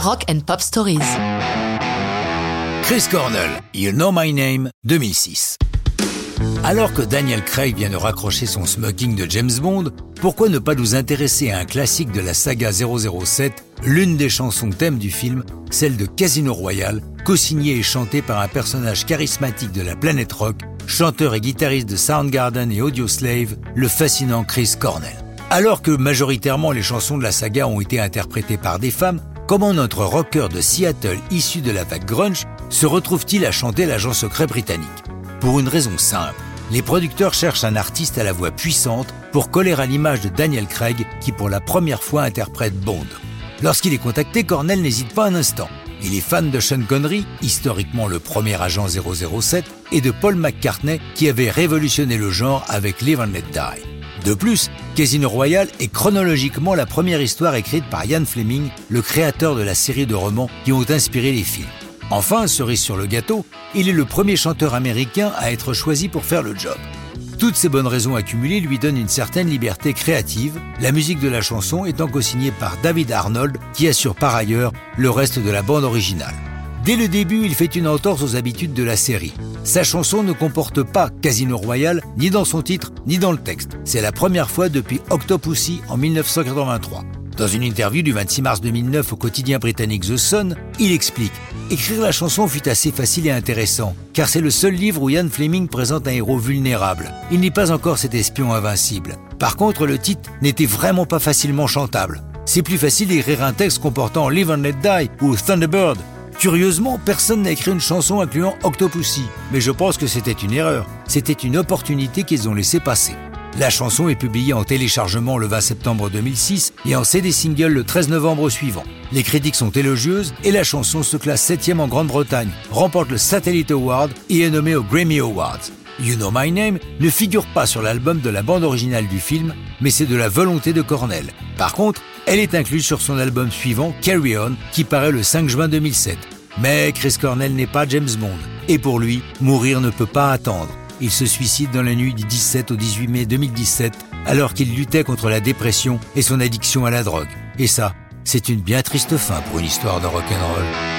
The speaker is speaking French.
Rock and Pop Stories. Chris Cornell, You Know My Name, 2006. Alors que Daniel Craig vient de raccrocher son smoking de James Bond, pourquoi ne pas nous intéresser à un classique de la saga 007, l'une des chansons thème du film, celle de Casino Royale, co-signée et chantée par un personnage charismatique de la planète rock, chanteur et guitariste de Soundgarden et Audioslave, le fascinant Chris Cornell. Alors que majoritairement les chansons de la saga ont été interprétées par des femmes, comment notre rocker de Seattle issu de la vague grunge se retrouve-t-il à chanter l'agent secret britannique Pour une raison simple. Les producteurs cherchent un artiste à la voix puissante pour coller à l'image de Daniel Craig qui pour la première fois interprète Bond. Lorsqu'il est contacté, Cornell n'hésite pas un instant. Il est fan de Sean Connery, historiquement le premier agent 007, et de Paul McCartney qui avait révolutionné le genre avec Live and Die. De plus, Casino Royale est chronologiquement la première histoire écrite par Ian Fleming, le créateur de la série de romans qui ont inspiré les films. Enfin, cerise sur le gâteau, il est le premier chanteur américain à être choisi pour faire le job. Toutes ces bonnes raisons accumulées lui donnent une certaine liberté créative, la musique de la chanson étant co-signée par David Arnold, qui assure par ailleurs le reste de la bande originale. Dès le début, il fait une entorse aux habitudes de la série. Sa chanson ne comporte pas Casino Royale, ni dans son titre, ni dans le texte. C'est la première fois depuis Octopussy en 1983. Dans une interview du 26 mars 2009 au quotidien britannique The Sun, il explique Écrire la chanson fut assez facile et intéressant, car c'est le seul livre où Ian Fleming présente un héros vulnérable. Il n'est pas encore cet espion invincible. Par contre, le titre n'était vraiment pas facilement chantable. C'est plus facile d'écrire un texte comportant Live and Let Die ou Thunderbird. Curieusement, personne n'a écrit une chanson incluant Octopussy, mais je pense que c'était une erreur. C'était une opportunité qu'ils ont laissé passer. La chanson est publiée en téléchargement le 20 septembre 2006 et en CD single le 13 novembre suivant. Les critiques sont élogieuses et la chanson se classe 7 en Grande-Bretagne, remporte le Satellite Award et est nommée aux Grammy Awards. You Know My Name ne figure pas sur l'album de la bande originale du film, mais c'est de la volonté de Cornell. Par contre, elle est incluse sur son album suivant, Carry On, qui paraît le 5 juin 2007. Mais Chris Cornell n'est pas James Bond, et pour lui, mourir ne peut pas attendre. Il se suicide dans la nuit du 17 au 18 mai 2017 alors qu'il luttait contre la dépression et son addiction à la drogue. Et ça, c'est une bien triste fin pour une histoire de rock'n'roll.